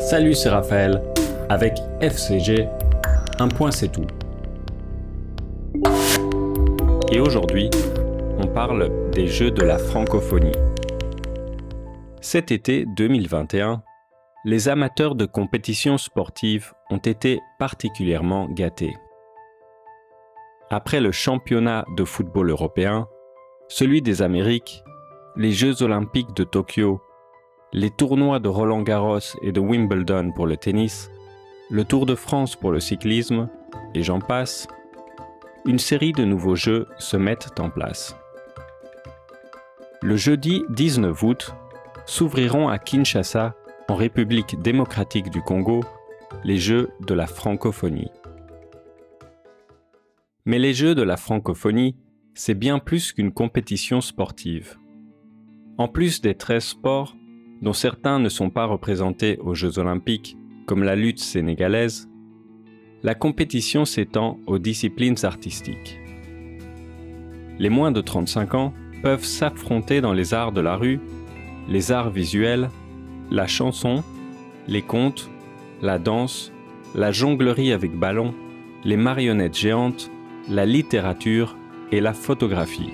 Salut, c'est Raphaël. Avec FCG, un point c'est tout. Et aujourd'hui, on parle des Jeux de la francophonie. Cet été 2021, les amateurs de compétitions sportives ont été particulièrement gâtés. Après le championnat de football européen, celui des Amériques, les Jeux olympiques de Tokyo, les tournois de Roland Garros et de Wimbledon pour le tennis, le Tour de France pour le cyclisme, et j'en passe, une série de nouveaux jeux se mettent en place. Le jeudi 19 août, s'ouvriront à Kinshasa, en République démocratique du Congo, les Jeux de la francophonie. Mais les Jeux de la francophonie, c'est bien plus qu'une compétition sportive. En plus des 13 sports, dont certains ne sont pas représentés aux Jeux olympiques, comme la lutte sénégalaise, la compétition s'étend aux disciplines artistiques. Les moins de 35 ans peuvent s'affronter dans les arts de la rue, les arts visuels, la chanson, les contes, la danse, la jonglerie avec ballon, les marionnettes géantes, la littérature et la photographie.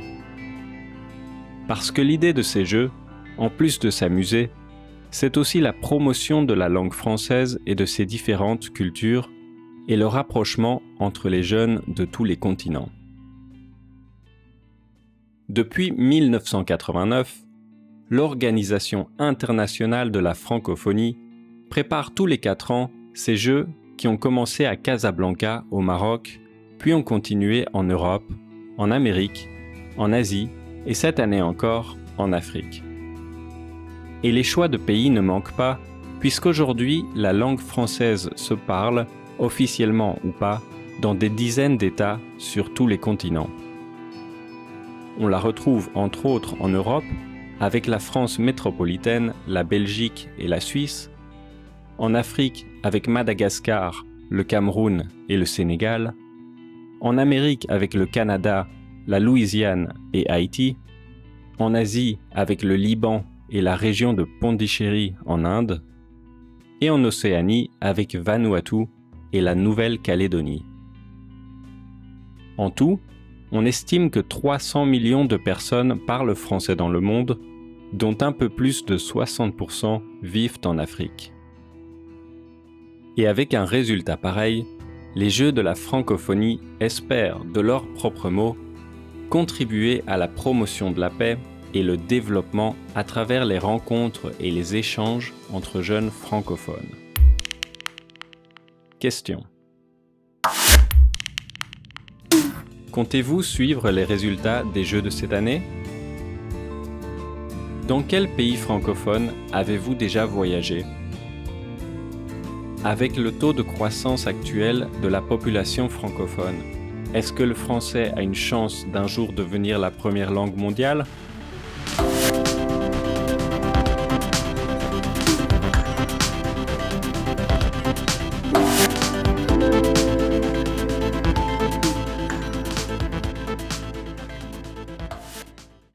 Parce que l'idée de ces jeux, en plus de s'amuser, c'est aussi la promotion de la langue française et de ses différentes cultures et le rapprochement entre les jeunes de tous les continents. Depuis 1989, l'Organisation internationale de la francophonie prépare tous les quatre ans ces Jeux qui ont commencé à Casablanca au Maroc, puis ont continué en Europe, en Amérique, en Asie et cette année encore en Afrique. Et les choix de pays ne manquent pas, puisqu'aujourd'hui la langue française se parle, officiellement ou pas, dans des dizaines d'États sur tous les continents. On la retrouve entre autres en Europe, avec la France métropolitaine, la Belgique et la Suisse, en Afrique avec Madagascar, le Cameroun et le Sénégal, en Amérique avec le Canada, la Louisiane et Haïti, en Asie avec le Liban et la région de Pondichéry en Inde, et en Océanie avec Vanuatu et la Nouvelle-Calédonie. En tout, on estime que 300 millions de personnes parlent français dans le monde, dont un peu plus de 60% vivent en Afrique. Et avec un résultat pareil, les Jeux de la francophonie espèrent, de leurs propres mots, contribuer à la promotion de la paix et le développement à travers les rencontres et les échanges entre jeunes francophones. Question. Comptez-vous suivre les résultats des Jeux de cette année? Dans quel pays francophone avez-vous déjà voyagé? Avec le taux de croissance actuel de la population francophone, est-ce que le français a une chance d'un jour devenir la première langue mondiale